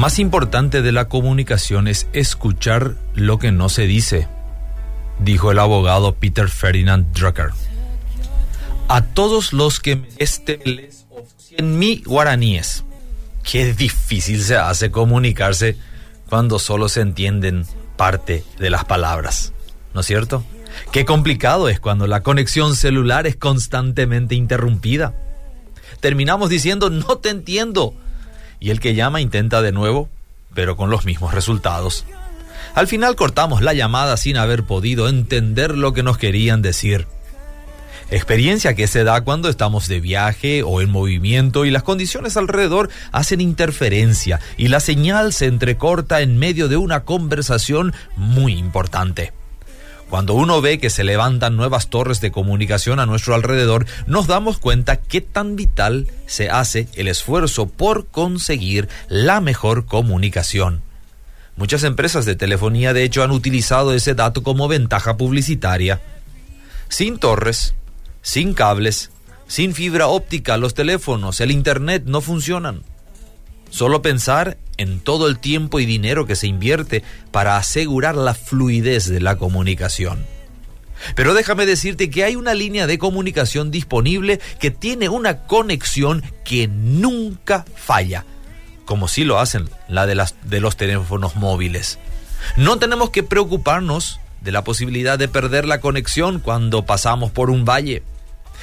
más importante de la comunicación es escuchar lo que no se dice, dijo el abogado Peter Ferdinand Drucker. A todos los que este les en mi guaraníes. Qué difícil se hace comunicarse cuando solo se entienden parte de las palabras, ¿no es cierto? Qué complicado es cuando la conexión celular es constantemente interrumpida. Terminamos diciendo no te entiendo y el que llama intenta de nuevo, pero con los mismos resultados. Al final cortamos la llamada sin haber podido entender lo que nos querían decir. Experiencia que se da cuando estamos de viaje o en movimiento y las condiciones alrededor hacen interferencia y la señal se entrecorta en medio de una conversación muy importante. Cuando uno ve que se levantan nuevas torres de comunicación a nuestro alrededor, nos damos cuenta qué tan vital se hace el esfuerzo por conseguir la mejor comunicación. Muchas empresas de telefonía de hecho han utilizado ese dato como ventaja publicitaria. Sin torres, sin cables, sin fibra óptica, los teléfonos, el Internet no funcionan. Solo pensar en todo el tiempo y dinero que se invierte para asegurar la fluidez de la comunicación. Pero déjame decirte que hay una línea de comunicación disponible que tiene una conexión que nunca falla, como si lo hacen la de, las, de los teléfonos móviles. No tenemos que preocuparnos de la posibilidad de perder la conexión cuando pasamos por un valle.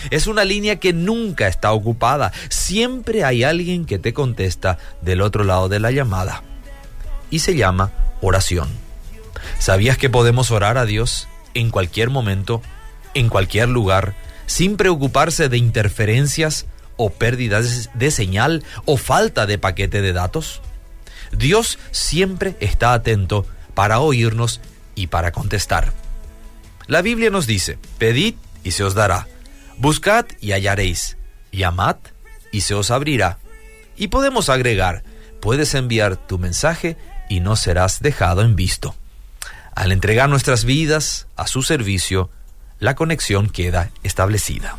Es una línea que nunca está ocupada. Siempre hay alguien que te contesta del otro lado de la llamada. Y se llama oración. ¿Sabías que podemos orar a Dios en cualquier momento, en cualquier lugar, sin preocuparse de interferencias o pérdidas de señal o falta de paquete de datos? Dios siempre está atento para oírnos y para contestar. La Biblia nos dice, pedid y se os dará Buscad y hallaréis, llamad y se os abrirá. Y podemos agregar, puedes enviar tu mensaje y no serás dejado en visto. Al entregar nuestras vidas a su servicio, la conexión queda establecida.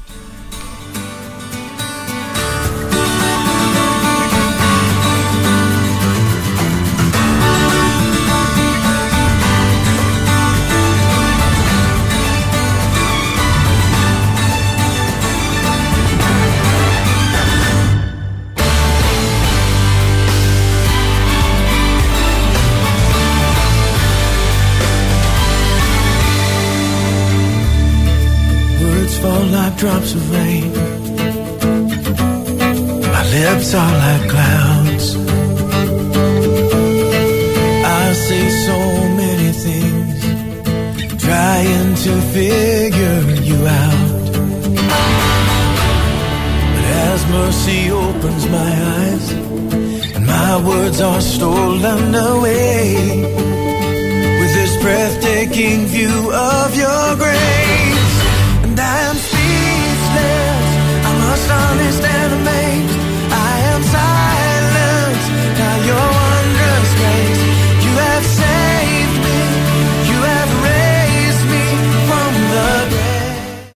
Drops of rain. My lips are like clouds. I say so many things, trying to figure you out. But as mercy opens my eyes, and my words are stolen away, with this breathtaking view of your grace, dance.